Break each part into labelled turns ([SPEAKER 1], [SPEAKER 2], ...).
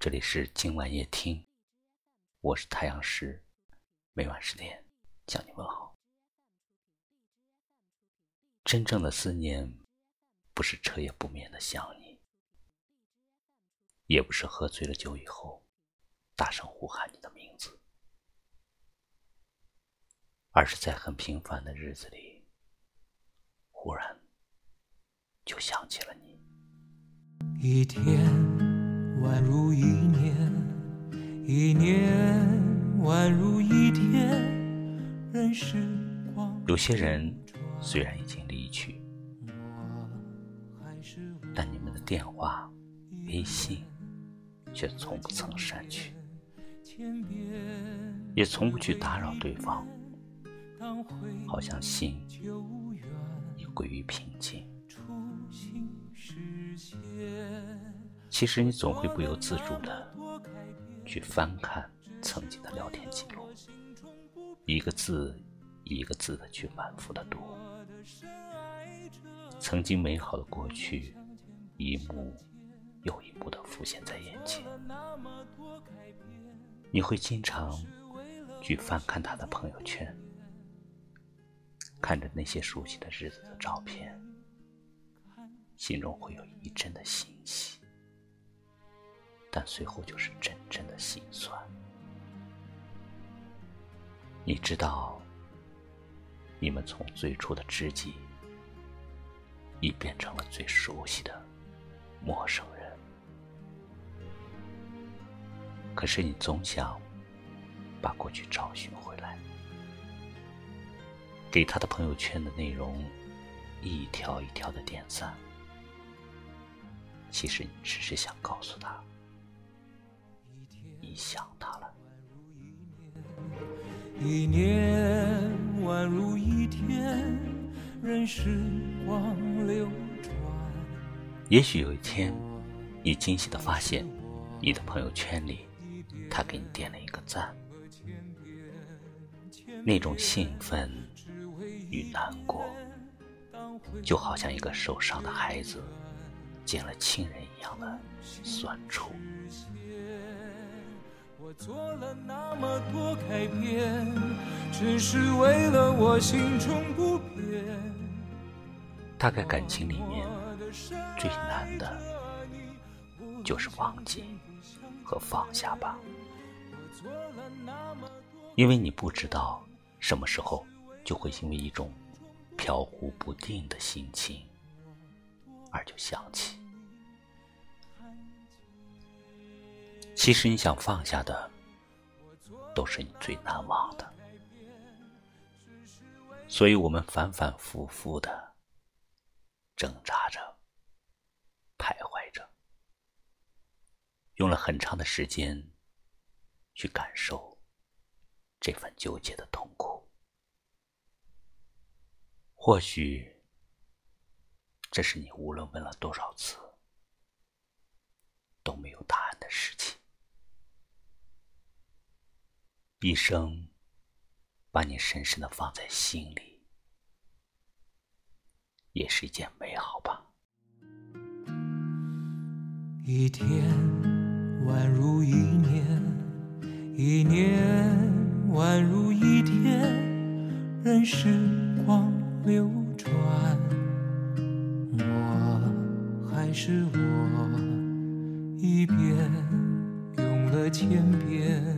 [SPEAKER 1] 这里是今晚夜听，我是太阳石，每晚十点向你问好。真正的思念，不是彻夜不眠的想你，也不是喝醉了酒以后大声呼喊你的名字，而是在很平凡的日子里，忽然就想起了你。
[SPEAKER 2] 一天宛如一年，一年宛如一天，任时光。
[SPEAKER 1] 有些人虽然已经离去，但你们的电话、微信却从不曾删去，也从不去打扰对方，好像心已归于平静。初心实现其实你总会不由自主的去翻看曾经的聊天记录，一个字一个字的去反复的读，曾经美好的过去，一幕又一幕的浮现在眼前。你会经常去翻看他的朋友圈，看着那些熟悉的日子的照片。心中会有一阵的欣喜，但随后就是阵阵的心酸。你知道，你们从最初的知己，已变成了最熟悉的陌生人。可是你总想把过去找寻回来，给他的朋友圈的内容一条一条的点赞。其实你只是想告诉他，想他了。
[SPEAKER 2] 一年宛如一天，任时光流转。
[SPEAKER 1] 也许有一天，你惊喜的发现，你的朋友圈里，他给你点了一个赞，那种兴奋与难过，就好像一个受伤的孩子。见了亲人一样的酸楚。
[SPEAKER 2] 做了那么多改变，只是为了我心中不变。
[SPEAKER 1] 大概感情里面最难的，就是忘记和放下吧。因为你不知道什么时候就会因为一种飘忽不定的心情。而就想起，其实你想放下的，都是你最难忘的。所以我们反反复复的挣扎着，徘徊着，用了很长的时间去感受这份纠结的痛苦。或许。这是你无论问了多少次都没有答案的事情。一生把你深深的放在心里，也是一件美好吧。
[SPEAKER 2] 一天宛如一年，一年宛如一天，任时光流转。我还是我一遍用了千遍，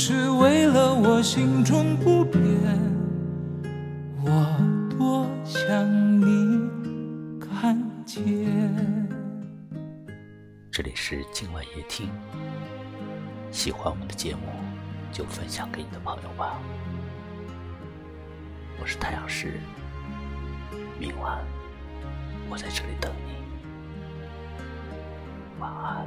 [SPEAKER 2] 是为了我心中不变。我多想你看见。
[SPEAKER 1] 这里是今晚夜听，喜欢我们的节目就分享给你的朋友吧。我是太阳石，明晚。我在这里等你，晚安。